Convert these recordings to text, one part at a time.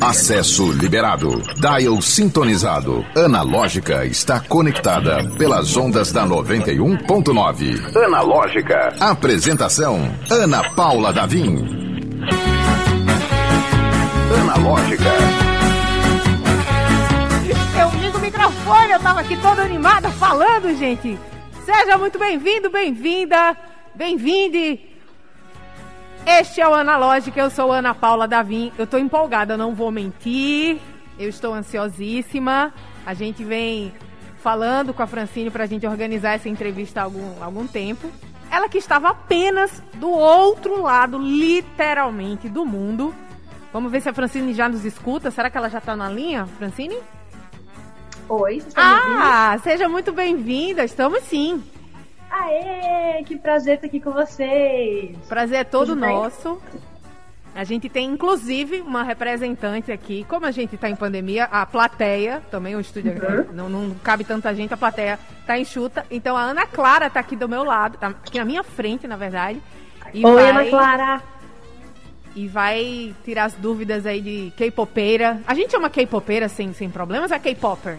Acesso liberado. Dial sintonizado. Analógica está conectada pelas ondas da 91.9. Analógica. Apresentação: Ana Paula Davim. Analógica. Eu ligo o microfone, eu tava aqui toda animada falando, gente. Seja muito bem-vindo, bem-vinda, bem-vinde. Este é o Analógica, eu sou Ana Paula Davim. Eu tô empolgada, não vou mentir. Eu estou ansiosíssima. A gente vem falando com a Francine pra gente organizar essa entrevista há algum, algum tempo. Ela que estava apenas do outro lado, literalmente, do mundo. Vamos ver se a Francine já nos escuta. Será que ela já tá na linha, Francine? Oi, você está Ah, seja muito bem-vinda. Estamos sim. Aê, que prazer estar aqui com vocês. Prazer é todo Tudo nosso. Bem? A gente tem, inclusive, uma representante aqui. Como a gente está em pandemia, a plateia, também o estúdio uhum. não, não, cabe tanta gente, a plateia está enxuta. Então a Ana Clara está aqui do meu lado, tá aqui na minha frente, na verdade. E Oi, vai... Ana Clara! e vai tirar as dúvidas aí de K-popeira. A gente chama K-popeira sem, sem problemas é K-popper?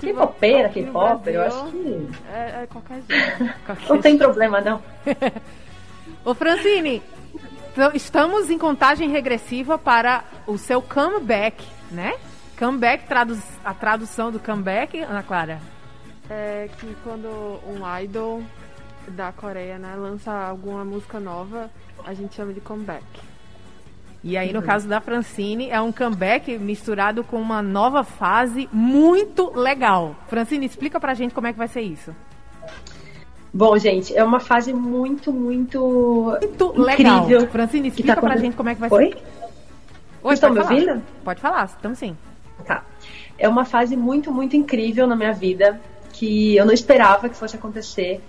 K-popera, K-popper, eu acho que. É, é qualquer jeito. Qualquer não tem problema, não. Ô, Francine, então, estamos em contagem regressiva para o seu comeback, né? Comeback, traduz, a tradução do comeback, Ana Clara? É que quando um idol da Coreia, né, lança alguma música nova, a gente chama de comeback. E aí, no uhum. caso da Francine, é um comeback misturado com uma nova fase muito legal. Francine, explica pra gente como é que vai ser isso. Bom, gente, é uma fase muito, muito. Muito incrível legal. Francine, explica tá pra gente como é que vai Oi? ser. Oi, estão me ouvindo? Pode falar, estamos sim. Tá. É uma fase muito, muito incrível na minha vida que eu não esperava que fosse acontecer.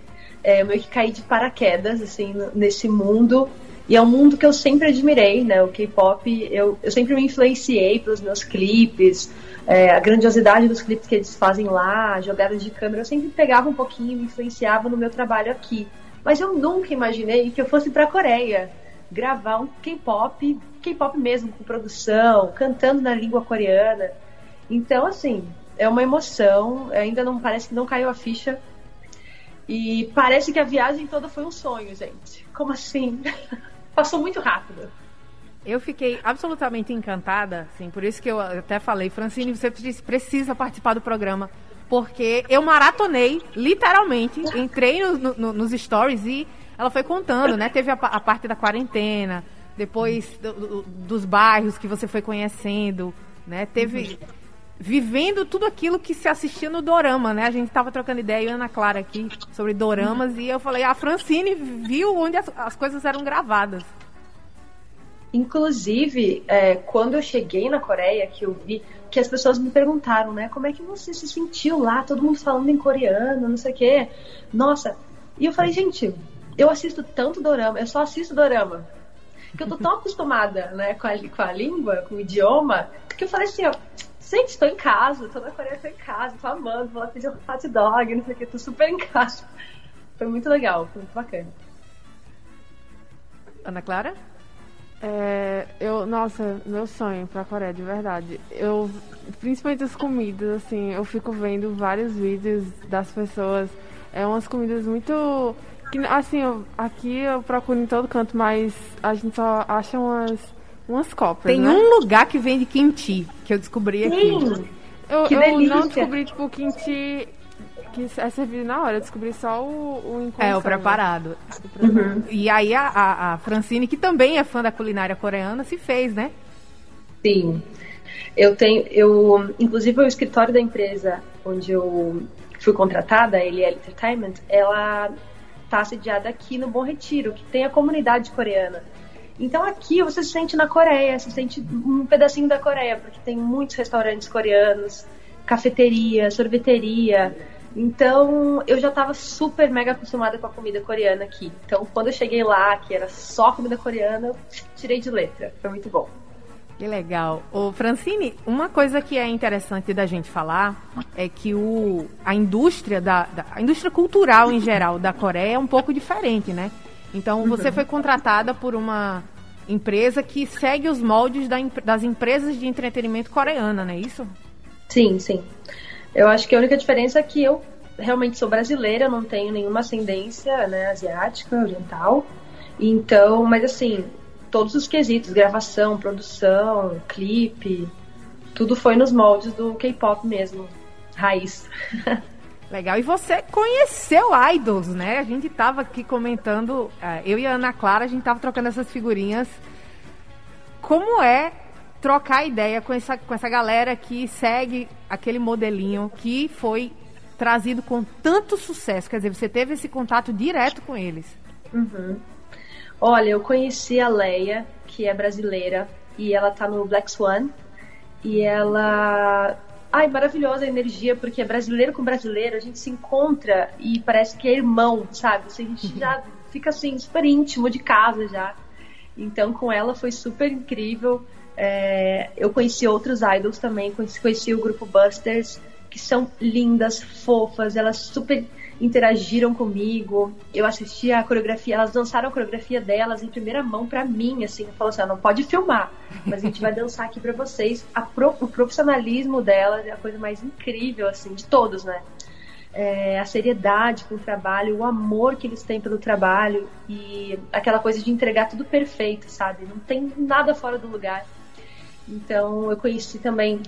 É, eu meio que caí de paraquedas, assim, nesse mundo e é um mundo que eu sempre admirei, né? O K-pop, eu, eu sempre me influenciei pelos meus clipes, é, a grandiosidade dos clipes que eles fazem lá, jogadas de câmera, eu sempre pegava um pouquinho, me influenciava no meu trabalho aqui. Mas eu nunca imaginei que eu fosse para Coreia gravar um K-pop, K-pop mesmo, com produção, cantando na língua coreana. Então, assim, é uma emoção, ainda não parece que não caiu a ficha. E parece que a viagem toda foi um sonho, gente. Como assim? passou muito rápido. Eu fiquei absolutamente encantada, assim, por isso que eu até falei, Francine, você precisa participar do programa, porque eu maratonei, literalmente, entrei no, no, nos stories e ela foi contando, né? Teve a, a parte da quarentena, depois do, do, dos bairros que você foi conhecendo, né? Teve vivendo tudo aquilo que se assistia no dorama, né? A gente estava trocando ideia, eu e Ana Clara aqui, sobre doramas, e eu falei, a Francine viu onde as, as coisas eram gravadas. Inclusive, é, quando eu cheguei na Coreia, que eu vi que as pessoas me perguntaram, né, como é que você se sentiu lá, todo mundo falando em coreano, não sei o quê. Nossa, e eu falei, gente, eu assisto tanto dorama, eu só assisto dorama. Que eu tô tão acostumada, né, com a, com a língua, com o idioma, que eu falei assim, ó, Gente, estou em casa, tô na Coreia, estou em casa, tô amando, vou lá pedir um hot dog, não sei o que, tô super em casa. Foi muito legal, foi muito bacana. Ana Clara? É, eu, nossa, meu sonho pra Coreia, de verdade. Eu, principalmente as comidas, assim, eu fico vendo vários vídeos das pessoas. É umas comidas muito. Que, assim, eu, aqui eu procuro em todo canto, mas a gente só acha umas Umas copas. Tem né? um lugar que vende kimchi, que eu descobri aqui. Eu, eu não descobri, tipo, kimchi que é servido na hora. Eu descobri só o, o É, o preparado. Uhum. E aí a, a, a, Francine, que também é fã da culinária coreana, se fez, né? Sim. Eu tenho, eu, inclusive o escritório da empresa onde eu fui contratada, a LL Entertainment, ela está sediada aqui no Bom Retiro, que tem a comunidade coreana. Então aqui você se sente na Coreia, se sente um pedacinho da Coreia, porque tem muitos restaurantes coreanos, cafeteria, sorveteria. Então eu já estava super mega acostumada com a comida coreana aqui. Então quando eu cheguei lá, que era só comida coreana, eu tirei de letra. Foi muito bom. Que legal. Ô, Francine, uma coisa que é interessante da gente falar é que o, a indústria da, da a indústria cultural em geral da Coreia é um pouco diferente, né? Então você foi contratada por uma empresa que segue os moldes da, das empresas de entretenimento coreana, não é isso? Sim, sim. Eu acho que a única diferença é que eu realmente sou brasileira, não tenho nenhuma ascendência né, asiática, oriental. Então, mas assim, todos os quesitos, gravação, produção, clipe, tudo foi nos moldes do K-pop mesmo, raiz. Legal. E você conheceu Idols, né? A gente tava aqui comentando, é, eu e a Ana Clara, a gente tava trocando essas figurinhas. Como é trocar ideia com essa, com essa galera que segue aquele modelinho que foi trazido com tanto sucesso? Quer dizer, você teve esse contato direto com eles. Uhum. Olha, eu conheci a Leia, que é brasileira, e ela tá no Black Swan. E ela. Ai, maravilhosa a energia, porque é brasileiro com brasileiro, a gente se encontra e parece que é irmão, sabe? Assim, a gente já fica assim, super íntimo de casa já. Então, com ela foi super incrível. É, eu conheci outros idols também, conheci, conheci o grupo Busters, que são lindas, fofas, elas super interagiram comigo. Eu assisti a coreografia, elas dançaram a coreografia delas em primeira mão para mim, assim, falou assim, ah, não pode filmar, mas a gente vai dançar aqui para vocês. Pro, o profissionalismo delas é a coisa mais incrível, assim, de todos, né? É, a seriedade com o trabalho, o amor que eles têm pelo trabalho e aquela coisa de entregar tudo perfeito, sabe? Não tem nada fora do lugar. Então eu conheci também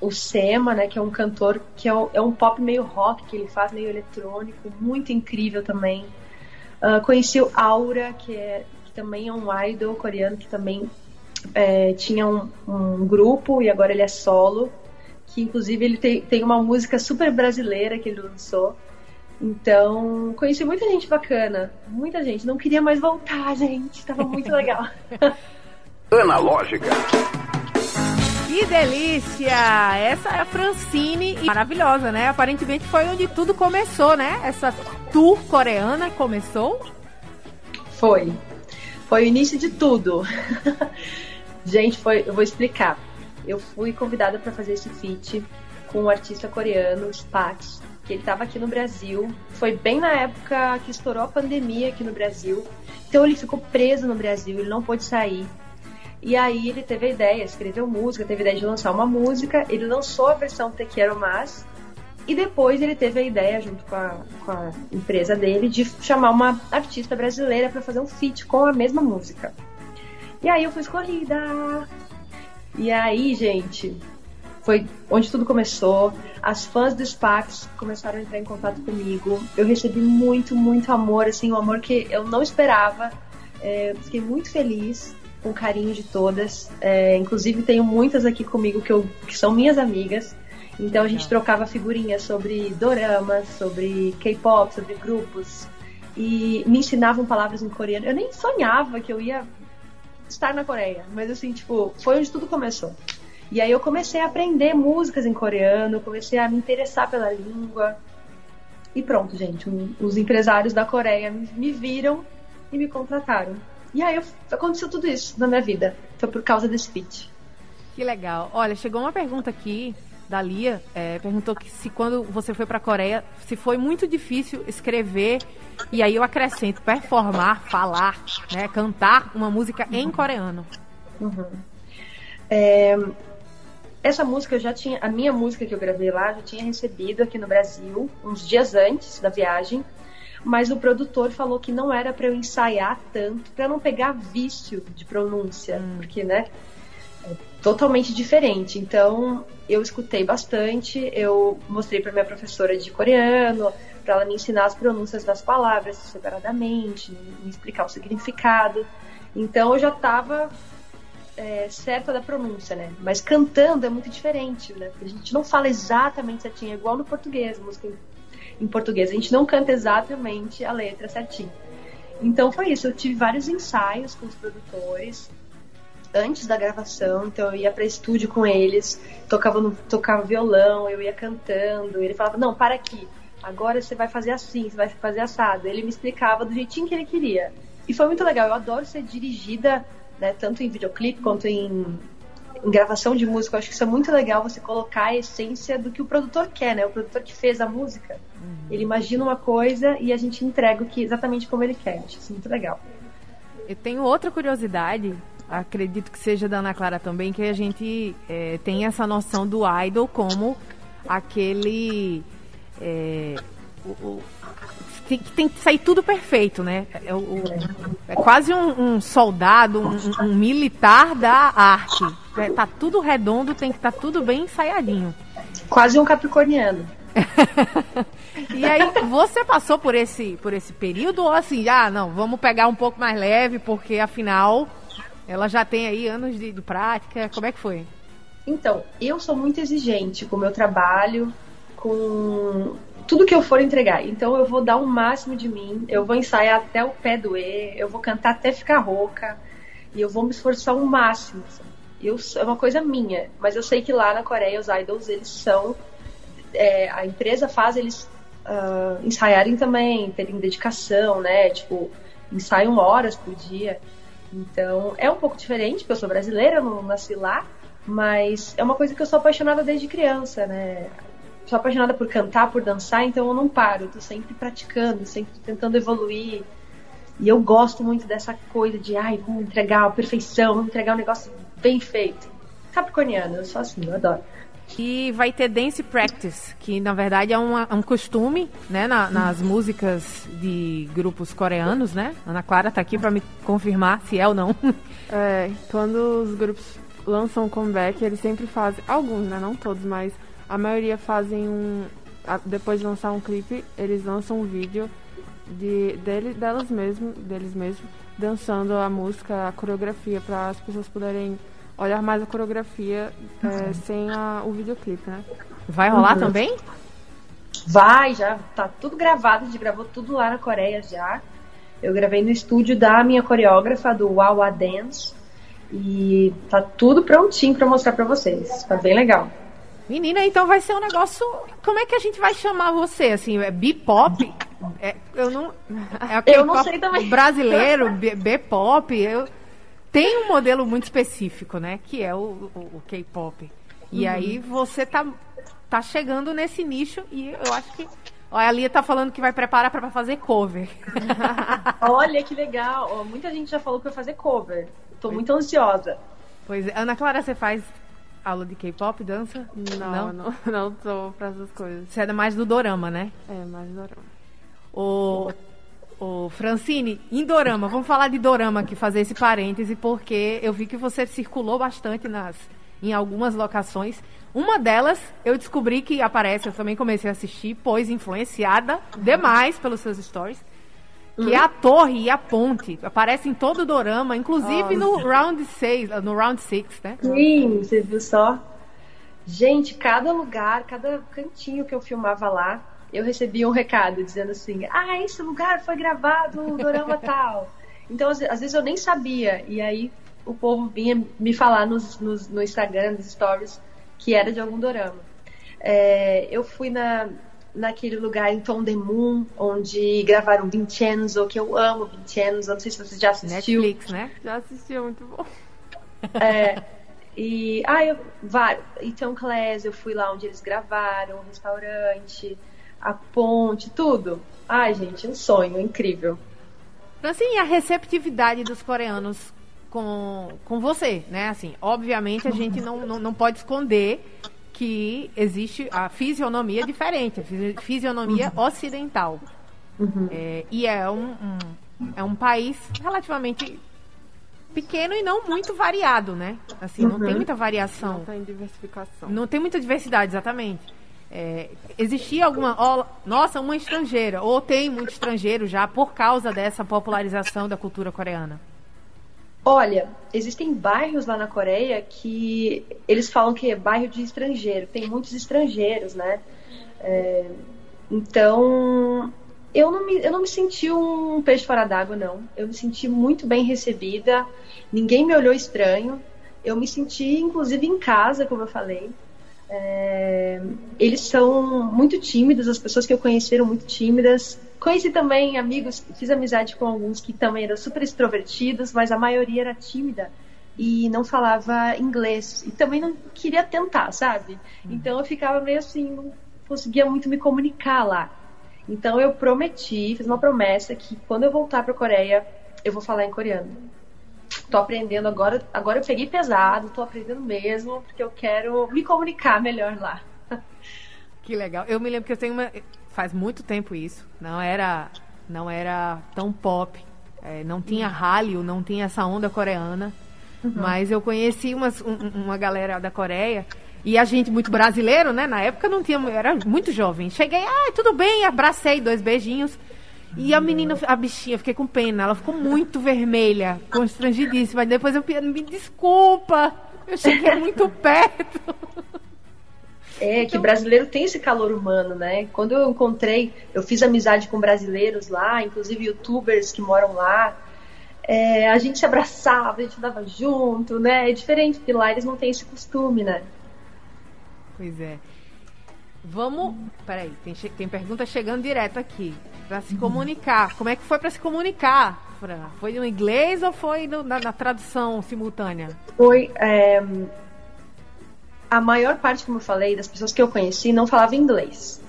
o Sema, né, que é um cantor que é um, é um, pop meio rock, que ele faz meio eletrônico, muito incrível também. Uh, conheci o Aura, que, é, que também é um idol coreano, que também é, tinha um, um, grupo e agora ele é solo, que inclusive ele tem, tem uma música super brasileira que ele lançou. Então, conheci muita gente bacana, muita gente. Não queria mais voltar, gente. Tava muito legal. Analógica. Que delícia! Essa é a Francine, maravilhosa, né? Aparentemente foi onde tudo começou, né? Essa tour coreana começou? Foi. Foi o início de tudo. Gente, foi, eu vou explicar. Eu fui convidada para fazer esse feat com um artista coreano, Spat, que ele estava aqui no Brasil. Foi bem na época que estourou a pandemia aqui no Brasil. Então ele ficou preso no Brasil, ele não pôde sair. E aí ele teve a ideia, escreveu música, teve a ideia de lançar uma música, ele lançou a versão Te Quero Mais, e depois ele teve a ideia, junto com a, com a empresa dele, de chamar uma artista brasileira para fazer um feat com a mesma música. E aí eu fui escolhida. E aí, gente, foi onde tudo começou. As fãs do Spax começaram a entrar em contato comigo. Eu recebi muito, muito amor, assim, um amor que eu não esperava. É, fiquei muito feliz com carinho de todas. É, inclusive tenho muitas aqui comigo que, eu, que são minhas amigas. Então a gente trocava figurinhas sobre doramas, sobre K-pop, sobre grupos. E me ensinavam palavras em coreano. Eu nem sonhava que eu ia estar na Coreia. Mas assim, tipo, foi onde tudo começou. E aí eu comecei a aprender músicas em coreano, comecei a me interessar pela língua. E pronto, gente. Um, os empresários da Coreia me viram e me contrataram. E aí aconteceu tudo isso na minha vida. Foi por causa desse pitch. Que legal. Olha, chegou uma pergunta aqui da Lia. É, perguntou que se quando você foi para a Coreia, se foi muito difícil escrever, e aí eu acrescento, performar, falar, né, cantar uma música uhum. em coreano. Uhum. É, essa música eu já tinha, a minha música que eu gravei lá, eu já tinha recebido aqui no Brasil, uns dias antes da viagem mas o produtor falou que não era para eu ensaiar tanto, para não pegar vício de pronúncia, hum. porque, né, é totalmente diferente. Então, eu escutei bastante, eu mostrei para minha professora de coreano, para ela me ensinar as pronúncias das palavras separadamente, me explicar o significado. Então, eu já estava é, certa da pronúncia, né? Mas cantando é muito diferente, né? A gente não fala exatamente certinho, é igual no português, música em português. A gente não canta exatamente a letra certinho. Então foi isso. Eu tive vários ensaios com os produtores antes da gravação. Então eu ia para estúdio com eles, tocava, no, tocava violão, eu ia cantando. Ele falava: Não, para aqui. Agora você vai fazer assim, você vai fazer assado. Ele me explicava do jeitinho que ele queria. E foi muito legal. Eu adoro ser dirigida, né, tanto em videoclipe quanto em em gravação de música, eu acho que isso é muito legal você colocar a essência do que o produtor quer, né? O produtor que fez a música, uhum. ele imagina uma coisa e a gente entrega o que exatamente como ele quer. Acho isso muito legal. Eu tenho outra curiosidade, acredito que seja da Ana Clara também, que a gente é, tem essa noção do idol como aquele. É, o, o, tem, tem que sair tudo perfeito, né? É, o, é quase um, um soldado, um, um, militar da arte. É, tá tudo redondo, tem que estar tá tudo bem ensaiadinho. Quase um capricorniano. e aí, você passou por esse, por esse período ou assim, ah, não, vamos pegar um pouco mais leve, porque afinal ela já tem aí anos de, de prática. Como é que foi? Então, eu sou muito exigente com o meu trabalho, com tudo que eu for entregar. Então eu vou dar o máximo de mim, eu vou ensaiar até o pé doer, eu vou cantar até ficar rouca e eu vou me esforçar o máximo. Eu, é uma coisa minha, mas eu sei que lá na Coreia os idols eles são é, a empresa faz eles uh, ensaiarem também, terem dedicação, né? Tipo, ensaiam horas por dia. Então é um pouco diferente, porque eu sou brasileira, não nasci lá, mas é uma coisa que eu sou apaixonada desde criança, né? sou apaixonada por cantar, por dançar, então eu não paro, eu tô sempre praticando, sempre tentando evoluir. E eu gosto muito dessa coisa de, ai, vamos entregar a perfeição, vamos entregar um negócio bem feito. Capricorniano, eu sou assim, eu adoro. E vai ter dance practice, que na verdade é um, é um costume, né, na, nas músicas de grupos coreanos, né? Ana Clara tá aqui para me confirmar se é ou não. É, quando os grupos lançam comeback, eles sempre fazem, alguns, né, não todos, mas a maioria fazem um. Depois de lançar um clipe, eles lançam um vídeo de, dele, delas mesmo, deles mesmos, dançando a música, a coreografia, para as pessoas poderem olhar mais a coreografia é, sem a, o videoclipe, né? Vai rolar uhum. também? Vai, já tá tudo gravado, a gente gravou tudo lá na Coreia já. Eu gravei no estúdio da minha coreógrafa, do Wawa Dance. E tá tudo prontinho para mostrar para vocês. Tá bem legal. Menina, então vai ser um negócio. Como é que a gente vai chamar você? Assim, é B-pop? É, eu não. É eu não sei também. Brasileiro, B-pop. Eu tem um modelo muito específico, né? Que é o, o, o K-pop. E uhum. aí você tá, tá chegando nesse nicho e eu acho que. Olha, a Lia tá falando que vai preparar para fazer cover. Olha que legal. Muita gente já falou que vai fazer cover. Tô muito ansiosa. Pois é. Ana Clara, você faz aula de K-pop, dança? Não, não, não, não tô pra essas coisas. Você é mais do dorama, né? É, mais do dorama. O, o Francine, em dorama, vamos falar de dorama aqui, fazer esse parêntese, porque eu vi que você circulou bastante nas, em algumas locações. Uma delas, eu descobri que aparece, eu também comecei a assistir, pois influenciada demais pelos seus stories que é a torre e a ponte. Aparece em todo o dorama, inclusive no round 6, no round 6, né? Sim, você viu só? Gente, cada lugar, cada cantinho que eu filmava lá, eu recebia um recado dizendo assim: "Ah, esse lugar foi gravado no dorama tal". Então, às, vezes eu nem sabia, e aí o povo vinha me falar nos, nos, no Instagram, nos stories, que era de algum dorama. É, eu fui na, naquele lugar em Moon, onde gravaram Vincenzo, que eu amo Vincenzo, não sei se você já assistiu. Netflix, né? Já assisti, é muito bom. É, e, ah, eu, vários. Então, Class, eu fui lá onde eles gravaram, o restaurante, a ponte, tudo. Ai, gente, um sonho incrível. Assim, a receptividade dos coreanos com, com você, né? Assim, obviamente a gente não, não, não pode esconder que existe a fisionomia diferente, a fisionomia uhum. ocidental. Uhum. É, e é um, um, é um país relativamente pequeno e não muito variado, né? Assim, uhum. não tem uhum. muita variação. Não tem diversificação. Não tem muita diversidade, exatamente. É, existia alguma. Oh, nossa, uma estrangeira, ou tem muito estrangeiro já por causa dessa popularização da cultura coreana? Olha, existem bairros lá na Coreia que eles falam que é bairro de estrangeiro, tem muitos estrangeiros, né? É, então, eu não, me, eu não me senti um peixe fora d'água, não. Eu me senti muito bem recebida, ninguém me olhou estranho. Eu me senti, inclusive, em casa, como eu falei. É, eles são muito tímidos, as pessoas que eu conheci eram muito tímidas. Conheci também amigos, fiz amizade com alguns que também eram super extrovertidos, mas a maioria era tímida e não falava inglês. E também não queria tentar, sabe? Uhum. Então eu ficava meio assim, não conseguia muito me comunicar lá. Então eu prometi, fiz uma promessa que quando eu voltar para a Coreia, eu vou falar em coreano. Tô aprendendo agora, agora eu peguei pesado, tô aprendendo mesmo, porque eu quero me comunicar melhor lá. Que legal. Eu me lembro que eu tenho uma. Faz muito tempo isso. Não era, não era tão pop. É, não tinha uhum. Hallyu, não tinha essa onda coreana. Uhum. Mas eu conheci umas, um, uma galera da Coreia. E a gente, muito brasileiro, né? Na época não tinha. Era muito jovem. Cheguei, ah, tudo bem, abracei, dois beijinhos. E a menina, a bichinha, fiquei com pena. Ela ficou muito vermelha, constrangidíssima. Depois eu me desculpa, eu cheguei muito perto. É, que brasileiro tem esse calor humano, né? Quando eu encontrei, eu fiz amizade com brasileiros lá, inclusive youtubers que moram lá. É, a gente se abraçava, a gente andava junto, né? É diferente, porque lá eles não têm esse costume, né? Pois é. Vamos. Peraí, tem, tem pergunta chegando direto aqui. Pra se comunicar. Como é que foi para se comunicar? Foi no inglês ou foi no, na, na, tradução simultânea? Foi. É, a maior parte, como eu falei, das pessoas que eu conheci não falava inglês.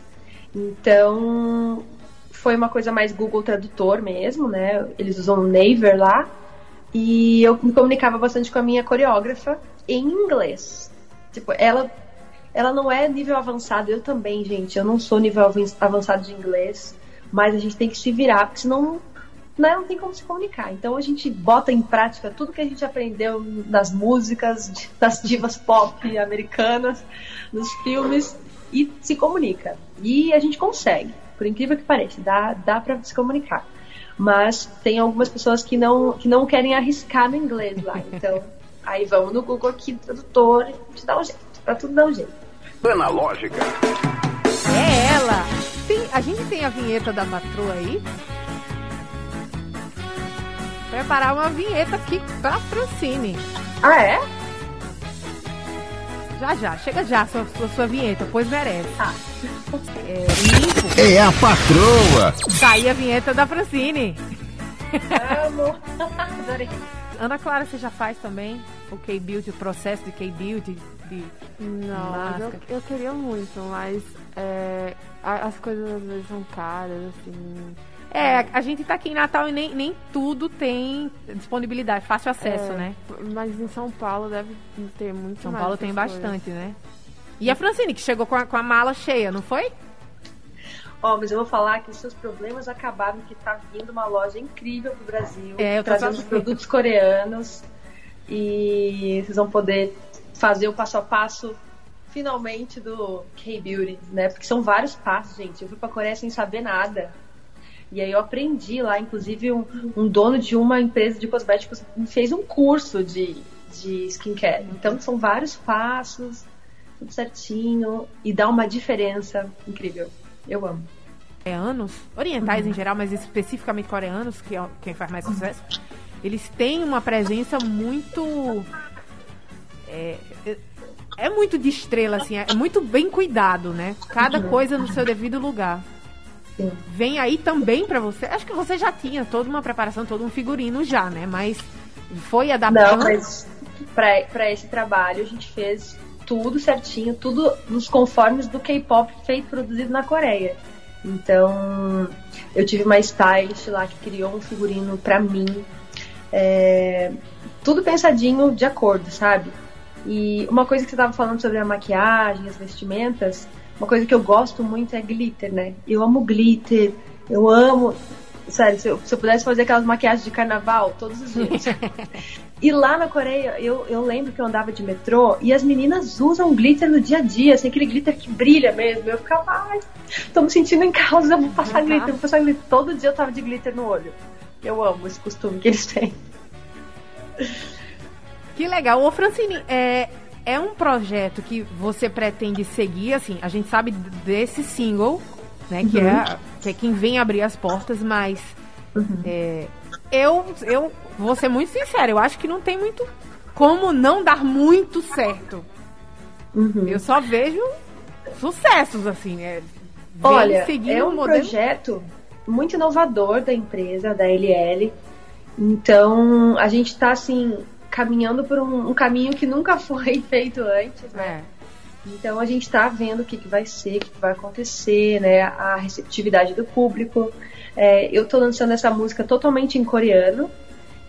Então, foi uma coisa mais Google Tradutor mesmo, né? Eles usam o Naver lá. E eu me comunicava bastante com a minha coreógrafa em inglês. Tipo, ela ela não é nível avançado, eu também, gente. Eu não sou nível avançado de inglês, mas a gente tem que se virar, porque senão né, não tem como se comunicar. Então a gente bota em prática tudo que a gente aprendeu nas músicas, das divas pop americanas, nos filmes, e se comunica. E a gente consegue, por incrível que pareça, dá, dá para se comunicar. Mas tem algumas pessoas que não, que não querem arriscar no inglês lá. Então, aí vamos no Google aqui, tradutor, te dá um jeito. Pra tudo dar um jeito. Analógica. É ela. A gente tem a vinheta da patroa aí. Preparar uma vinheta aqui pra Francine. Ah, é? Já, já. Chega já, sua, sua, sua vinheta, pois merece. Ah. É, limpo. É a patroa. Tá aí a vinheta da Francine. Amo. Adorei. Ana Clara, você já faz também o K-Beauty, o processo de K-Beauty? De Não, eu, eu, queria muito, mas é, as coisas às vezes são caras, assim. É, a gente tá aqui em Natal e nem, nem tudo tem disponibilidade, fácil acesso, é, né? Mas em São Paulo deve ter muito São Paulo tem bastante, coisas. né? E a Francine, que chegou com a, com a mala cheia, não foi? Ó, oh, mas eu vou falar que os seus problemas acabaram que tá vindo uma loja incrível pro Brasil, é, eu trazendo produtos coreanos e vocês vão poder fazer o passo a passo finalmente do K-Beauty, né? Porque são vários passos, gente. Eu fui pra Coreia sem saber nada. E aí eu aprendi lá, inclusive um, um dono de uma empresa de cosméticos me fez um curso de, de skincare. Então são vários passos, tudo certinho, e dá uma diferença incrível. Eu amo. Coreanos, orientais uhum. em geral, mas especificamente coreanos, que é quem faz mais sucesso, eles têm uma presença muito. É, é muito de estrela, assim, é muito bem cuidado, né? Cada coisa no seu devido lugar. Sim. Vem aí também para você. Acho que você já tinha toda uma preparação, todo um figurino já, né? Mas foi adaptando. Não, mas para esse trabalho a gente fez tudo certinho, tudo nos conformes do K-pop feito produzido na Coreia. Então, eu tive uma stylist lá que criou um figurino para mim. É, tudo pensadinho de acordo, sabe? E uma coisa que você estava falando sobre a maquiagem, as vestimentas, uma coisa que eu gosto muito é glitter, né? Eu amo glitter, eu amo. Sério, se eu, se eu pudesse fazer aquelas maquiagens de carnaval todos os dias. E lá na Coreia, eu, eu lembro que eu andava de metrô e as meninas usam glitter no dia a dia, assim, aquele glitter que brilha mesmo. Eu ficava, ai, tô me sentindo em casa, vou passar glitter, vou passar glitter. Todo dia eu tava de glitter no olho. Eu amo esse costume que eles têm. Que legal. Ô, Francine, é, é um projeto que você pretende seguir, assim, a gente sabe desse single, né, que, é, uhum. é, que é quem vem abrir as portas, mas uhum. é, eu, eu vou ser muito sincera, eu acho que não tem muito como não dar muito certo. Uhum. Eu só vejo sucessos, assim. É, Olha, é um, um modelo... projeto muito inovador da empresa, da LL. Então, a gente está assim, caminhando por um, um, caminho que nunca foi feito antes, né? É. Então a gente está vendo o que, que vai ser, o que, que vai acontecer, né? A receptividade do público. É, eu tô lançando essa música totalmente em coreano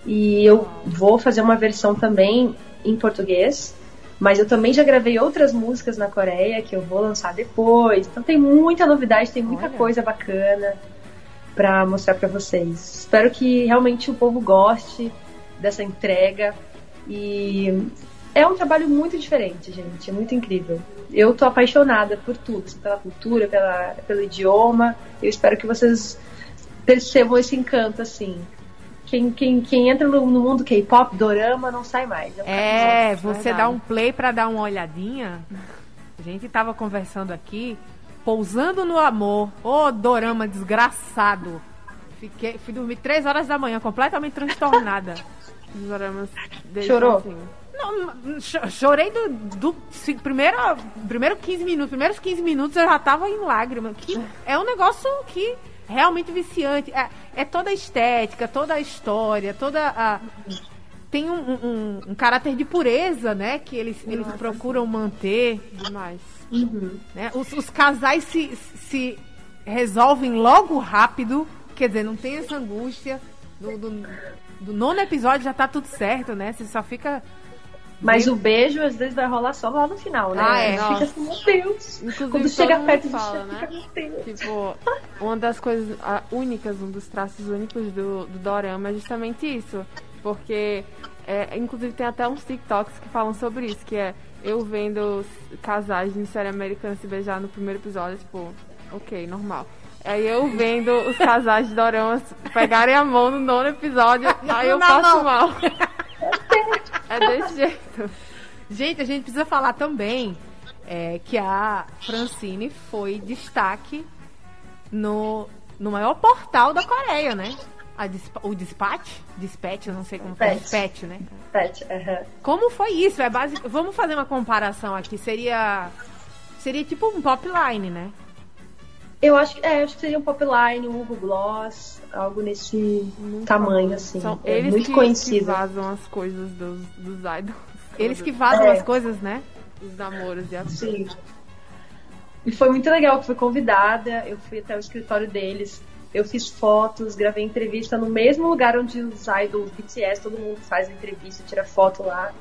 e eu vou fazer uma versão também em português. Mas eu também já gravei outras músicas na Coreia que eu vou lançar depois. Então tem muita novidade, tem muita Olha. coisa bacana pra mostrar pra vocês. Espero que realmente o povo goste dessa entrega e é um trabalho muito diferente, gente, é muito incrível. Eu tô apaixonada por tudo, assim, pela cultura, pela, pelo idioma. Eu espero que vocês percebam esse encanto assim. Quem, quem, quem entra no, mundo K-pop, dorama, não sai mais. É, capizão. você dá um play pra dar uma olhadinha. A gente tava conversando aqui, pousando no amor. Ô, dorama desgraçado. Fiquei, fui dormir três horas da manhã, completamente transtornada. Doramas Chorou? assim. Não, cho- chorei do, do primeiro, primeiro 15 minutos. Primeiros 15 minutos eu já tava em lágrimas. Que é um negócio que realmente viciante. É, é toda a estética, toda a história, toda a. Tem um, um- um- caráter de pureza, né? Que eles, eles Nossa, procuram manter. Demais. Uhum. Né? Os, os casais se, se resolvem logo rápido. Quer dizer, não tem essa angústia. Do, do, do nono episódio já tá tudo certo, né? Você só fica. Mas o beijo às vezes vai rolar só lá no final, né? Ah, é. Fica assim, meu Deus. Inclusive, Quando chega perto fala, disso, né? fica, meu Deus. Tipo, uma das coisas únicas, um dos traços únicos do, do Dorama é justamente isso. Porque, é, inclusive, tem até uns TikToks que falam sobre isso, que é eu vendo casais de série americana se beijar no primeiro episódio, tipo, ok, normal. Aí eu vendo os casais de Dorama pegarem a mão no nono episódio, aí eu Na passo mão. mal. É desse jeito. Gente, a gente precisa falar também é, que a Francine foi destaque no, no maior portal da Coreia, né? A Dispa- o Dispatch? Dispatch, eu não sei como fala. Dispatch. Dispatch, né? Pet, aham. Como foi isso? É basic... Vamos fazer uma comparação aqui. Seria. Seria tipo um pop line, né? Eu acho, que- é, acho que seria um Popline, um Hugo Gloss, algo nesse Muito tamanho, famoso. assim. São é eles muito que, conhecido. que vazam as coisas dos, dos idols. Eles que vazam É. as coisas, né? Os namoros e as Sim. E foi muito legal, que fui convidada, eu fui até o escritório deles, eu fiz fotos, gravei entrevista no mesmo lugar onde os idols BTS, todo mundo faz entrevista, tira foto lá.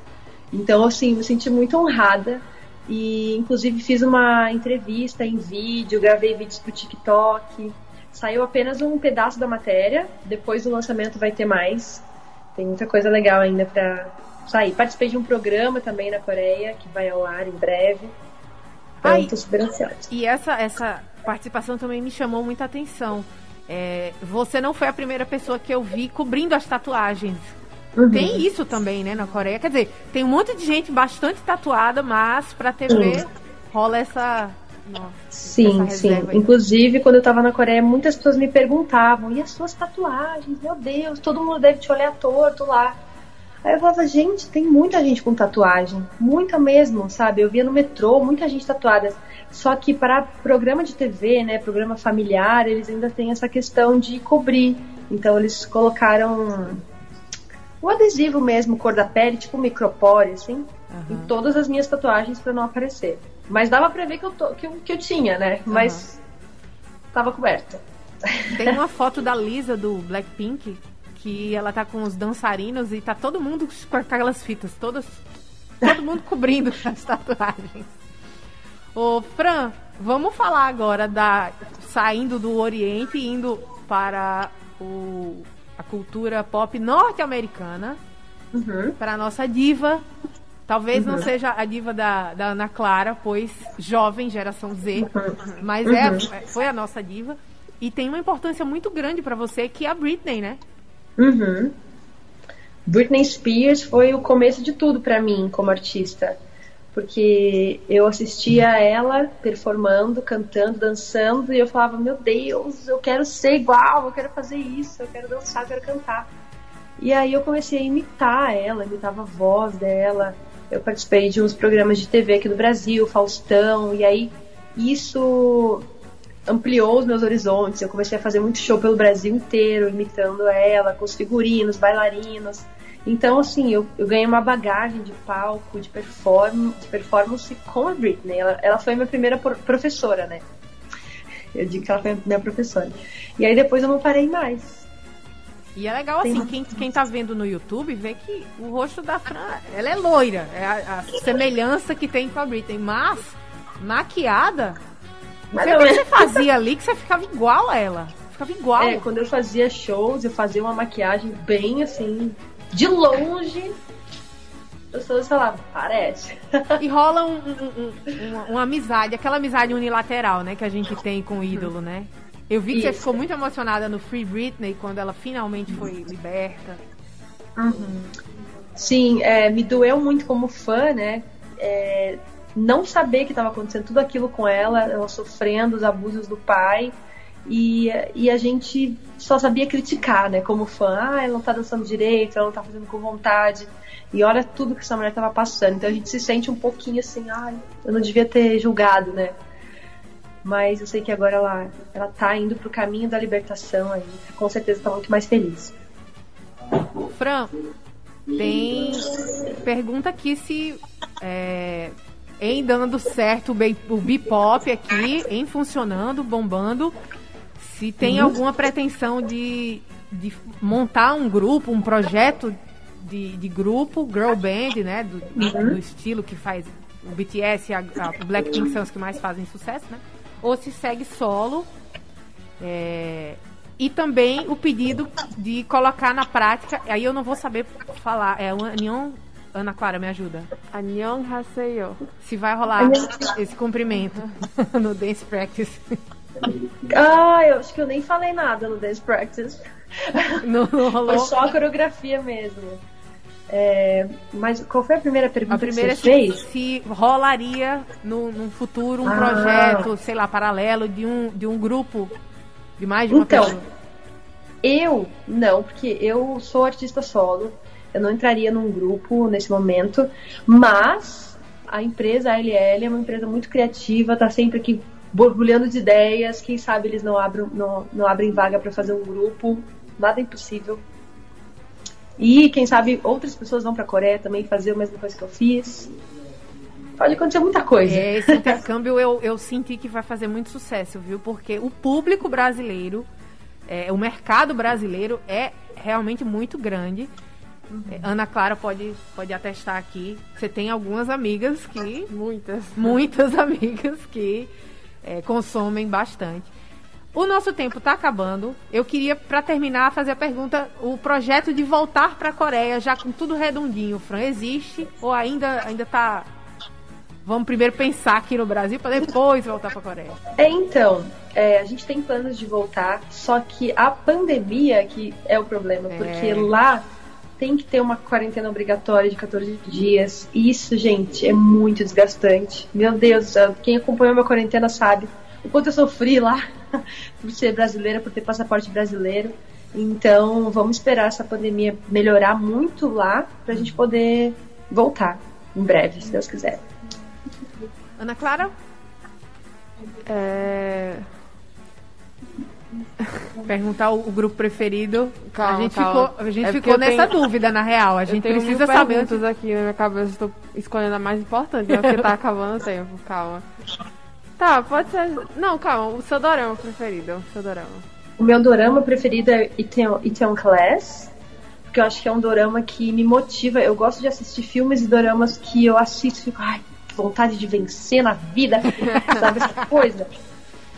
Então, assim, me senti muito honrada. E, inclusive, fiz uma entrevista em vídeo, gravei vídeos pro TikTok. Saiu apenas um pedaço da matéria. Depois do lançamento vai ter mais. Tem muita coisa legal ainda pra sair. Participei de um programa também na Coreia, que vai ao ar em breve. Então, Ai. tô super ansiosa. E essa, essa participação também me chamou muita atenção. É, você não foi a primeira pessoa que eu vi cobrindo as tatuagens. Uhum. Tem isso também, né, na Coreia. Quer dizer, tem um monte de gente bastante tatuada, mas pra TV Sim. rola essa. Nossa. Sim, essa sim. aí. Inclusive, quando eu tava na Coreia, muitas pessoas me perguntavam: e as suas tatuagens? Meu Deus, todo mundo deve te olhar torto lá. Aí eu falava: gente, tem muita gente com tatuagem. Muita mesmo, sabe? Eu via no metrô, muita gente tatuada. Só que para programa de TV, né, programa familiar, eles ainda têm essa questão de cobrir. Então, eles colocaram o adesivo mesmo, cor da pele, tipo micropore, assim em todas as minhas tatuagens pra não aparecer. Mas dava pra ver que eu, tô- que eu, que eu tinha, né? Mas tava coberta. Tem uma foto da Lisa do Blackpink que ela tá com os dançarinos e tá todo mundo com aquelas fitas, todas. Todo mundo cobrindo as tatuagens. Ô, Fran, vamos falar agora da. saindo do Oriente e indo para o, a cultura pop norte-americana, Uhum. para a nossa diva. Talvez não seja a diva da, da Ana Clara, pois jovem, geração Z, mas é, a- foi a nossa diva. E tem uma importância muito grande pra você, que é a Britney, né? Uhum. Britney Spears foi o começo de tudo pra mim como artista. Porque eu assistia ela performando, cantando, dançando, e eu falava, meu Deus, eu quero ser igual, eu quero fazer isso, eu quero dançar, eu quero cantar. E aí eu comecei a imitar ela, imitava a voz dela. Eu participei de uns programas de TV aqui no Brasil, Faustão, e aí isso ampliou os meus horizontes. Eu comecei a fazer muito show pelo Brasil inteiro, imitando ela, com os figurinos, bailarinos. Então, assim, eu, eu ganhei uma bagagem de palco, de, perform, de performance com a Britney. Ela, ela foi minha primeira professora, né? Eu digo que ela foi minha professora. E aí depois eu não parei mais. E é legal assim, quem, quem tá vendo no YouTube vê que o rosto da Fran, ela é loira. É a, a semelhança que tem com a Britney. Mas, maquiada, sei o que você fazia ali que você ficava igual a ela. Ficava igual. É, quando eu fazia shows, eu fazia uma maquiagem bem assim, de longe. As pessoas falavam, parece. E rola um, um, um, uma, uma amizade, aquela amizade unilateral, né, que a gente tem com o ídolo, né? Eu vi que Isso. você ficou muito emocionada no Free Britney quando ela finalmente foi liberta. Sim, é, me doeu muito como fã, né? É, não saber que estava acontecendo tudo aquilo com ela, ela sofrendo os abusos do pai. E, e a gente só sabia criticar, né? Como fã, ah, ela não tá dançando direito, ela não tá fazendo com vontade. E olha tudo que essa mulher tava passando. Então a gente se sente um pouquinho assim, ai, eu não devia ter julgado, né? Mas eu sei que agora ela, ela tá indo pro caminho da libertação aí. Com certeza tá muito mais feliz. Fran, tem pergunta aqui se é, em dando certo o o Bipop aqui, em funcionando, bombando, se tem alguma pretensão de, de montar um grupo, um projeto de, de grupo, girl band, né? Do, do estilo que faz o BTS e a, a Blackpink são os que mais fazem sucesso, né? Ou se segue solo. É, e também o pedido de colocar na prática, aí eu não vou saber falar, é o Anion, Ana Clara, me ajuda. Annyeong Haseyo. Se vai rolar esse cumprimento no Dance Practice. Ah, eu acho que eu nem falei nada no Dance Practice. Não, não Foi rolou. só a coreografia mesmo. É, mas qual foi a primeira pergunta A primeira é que você fez? se, se rolaria no, num futuro um Ah. projeto, sei lá, paralelo de um, de um grupo de mais de uma Então, pessoa. Eu, não, porque eu sou artista solo. Eu não entraria num grupo nesse momento. Mas a empresa a LL é uma empresa muito criativa, tá sempre aqui borbulhando de ideias. Quem sabe eles não abrem, não, não abrem vaga para fazer um grupo. Nada é impossível. E quem sabe outras pessoas vão pra Coreia também fazer a mesma coisa que eu fiz. Pode acontecer muita coisa. É, esse intercâmbio eu, eu senti que vai fazer muito sucesso, viu? Porque o público brasileiro, é, o mercado brasileiro é realmente muito grande. É, Ana Clara pode, pode atestar aqui. Você tem algumas amigas que. Muitas. Muitas amigas que é, consomem bastante. O nosso tempo está acabando. Eu queria, para terminar, fazer a pergunta: o projeto de voltar para a Coreia, já com tudo redondinho, Fran, existe ou ainda ainda tá? Vamos primeiro pensar aqui no Brasil para depois voltar para a Coreia. É, então, é, a gente tem planos de voltar, só que a pandemia que é o problema, É. porque lá tem que ter uma quarentena obrigatória de 14 dias. E isso, gente, é muito desgastante. Meu Deus, do céu, quem acompanhou minha quarentena sabe o quanto eu sofri lá por ser brasileira, por ter passaporte brasileiro. Então, vamos esperar essa pandemia melhorar muito lá pra gente poder voltar em breve, se Deus quiser. Ana Clara, É... perguntar o, o grupo preferido. Calma, a gente calma. ficou, a gente É ficou eu nessa tenho- dúvida, na real. A Eu gente tenho precisa mil saber. perguntas aqui na minha cabeça, estou escolhendo a mais importante, né? Porque tá acabando o tempo, calma. Tá, pode ser. Não, calma, o seu dorama preferido. O seu dorama. O meu dorama preferido é Itaewon Itaewon Class, porque eu acho que é um dorama que me motiva. Eu gosto de assistir filmes e doramas que eu assisto e fico, ai, que vontade de vencer na vida, sabe essa coisa?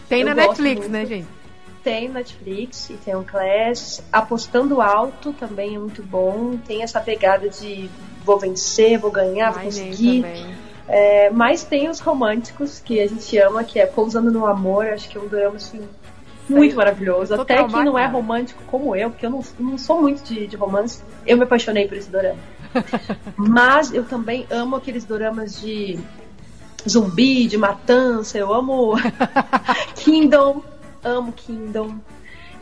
Tem Eu na Netflix, muito. né, gente? Tem Netflix, Itaewon Class, Apostando Alto também é muito bom, tem essa pegada de vou vencer, vou ganhar, vou conseguir. É, mas tem os românticos que a gente ama, que é Pousando no Amor, acho que é um drama assim, muito maravilhoso. Até quem não é romântico como eu, porque eu não, não sou muito de, de romance, eu me apaixonei por esse dorama. mas eu também amo aqueles doramas de zumbi, de matança, eu amo Kingdom, amo Kingdom.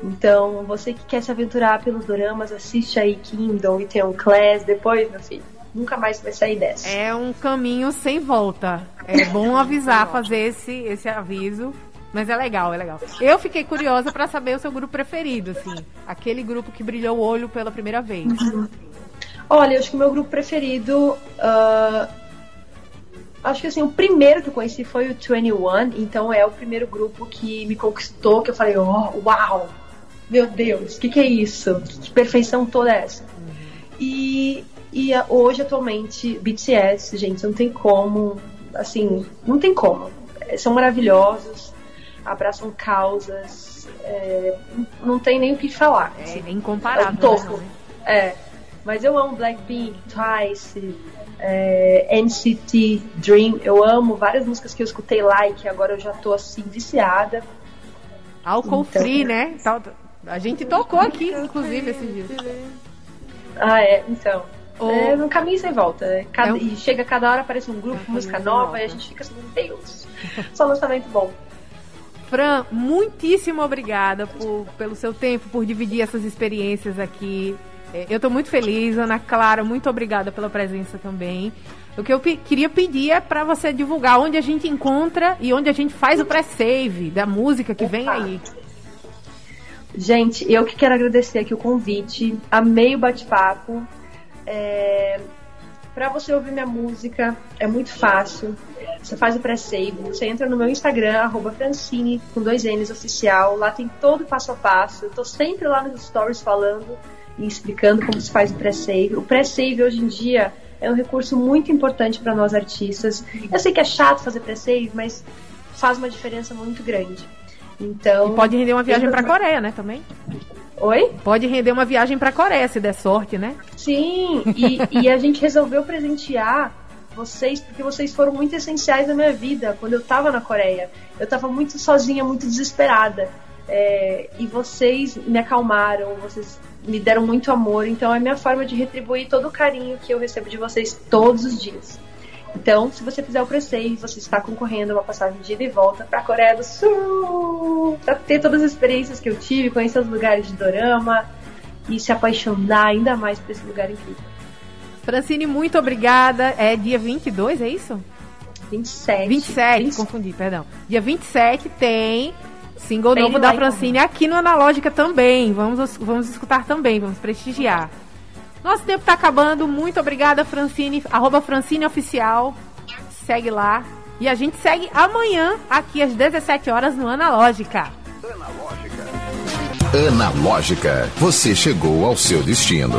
Então, você que quer se aventurar pelos doramas, assiste aí Kingdom e tem um Class depois, meu filho. Nunca mais vai sair dessa. É um caminho sem volta. É bom avisar, fazer esse, esse aviso. Mas é legal, é legal. Eu fiquei curiosa pra saber o seu grupo preferido, assim. Aquele grupo que brilhou o olho pela primeira vez. Olha, eu acho que o meu grupo preferido. ah, acho que assim, o primeiro que eu conheci foi o 21, então é o primeiro grupo que me conquistou, que eu falei, oh, uau, meu Deus, o que, que é isso? Que perfeição toda é essa? E, e hoje, atualmente, BTS, gente, não tem como, assim, não tem como. É, são maravilhosos, abraçam causas, é, não tem nem o que falar. É, assim, é incomparável. É, um topo. Né? é, mas eu amo Blackpink, Twice, é, NCT Dream. Eu amo várias músicas que eu escutei lá e que agora eu já tô assim viciada. Álcool então, free, né? A gente tocou aqui, inclusive, esses dias. Ah, é, então. É no caminho sem volta. É cada, é um... E chega cada hora, aparece um grupo, é música nova, e a gente fica assim, meu Deus, só lançamento bom. Fran, muitíssimo obrigada por, pelo seu tempo, por dividir essas experiências aqui. É, eu estou muito feliz, Ana Clara, muito obrigada pela presença também. O que eu queria pedir é para você divulgar onde a gente encontra e onde a gente faz o pré-save da música que Opa. vem aí. Gente, eu que quero agradecer aqui o convite. Amei o bate-papo. É... Para você ouvir minha música, é muito fácil. Você faz o pré-save, você entra no meu Instagram, arroba Francine, com dois N's oficial. Lá tem todo o passo a passo. Eu tô sempre lá nos stories falando e explicando como se faz o pré-save. O pré-save hoje em dia é um recurso muito importante para nós artistas. Eu sei que é chato fazer pré-save, mas faz uma diferença muito grande. Então. E pode render uma viagem para a Coreia, né? Também. Oi? Pode render uma viagem para a Coreia, se der sorte, né? Sim, e, e a gente resolveu presentear vocês porque vocês foram muito essenciais na minha vida quando eu estava na Coreia. Eu estava muito sozinha, muito desesperada. É, e vocês me acalmaram, vocês me deram muito amor, então é minha forma de retribuir todo o carinho que eu recebo de vocês todos os dias. Então, se você fizer o preceito, você está concorrendo a uma passagem de ida e volta para a Coreia do Sul, para ter todas as experiências que eu tive, conhecer os lugares de dorama e se apaixonar ainda mais por esse lugar incrível. Francine, muito obrigada. É dia 22, é isso? 27. 27, 20... confundi, perdão. Dia 27 tem single novo da Francine aqui no Analógica também. Vamos, vamos escutar também, vamos prestigiar. Nosso tempo está acabando. Muito obrigada, Francine. Arroba Francine Oficial. Segue lá. E a gente segue amanhã, aqui às 17 horas, no Analógica. Analógica. Analógica. Você chegou ao seu destino.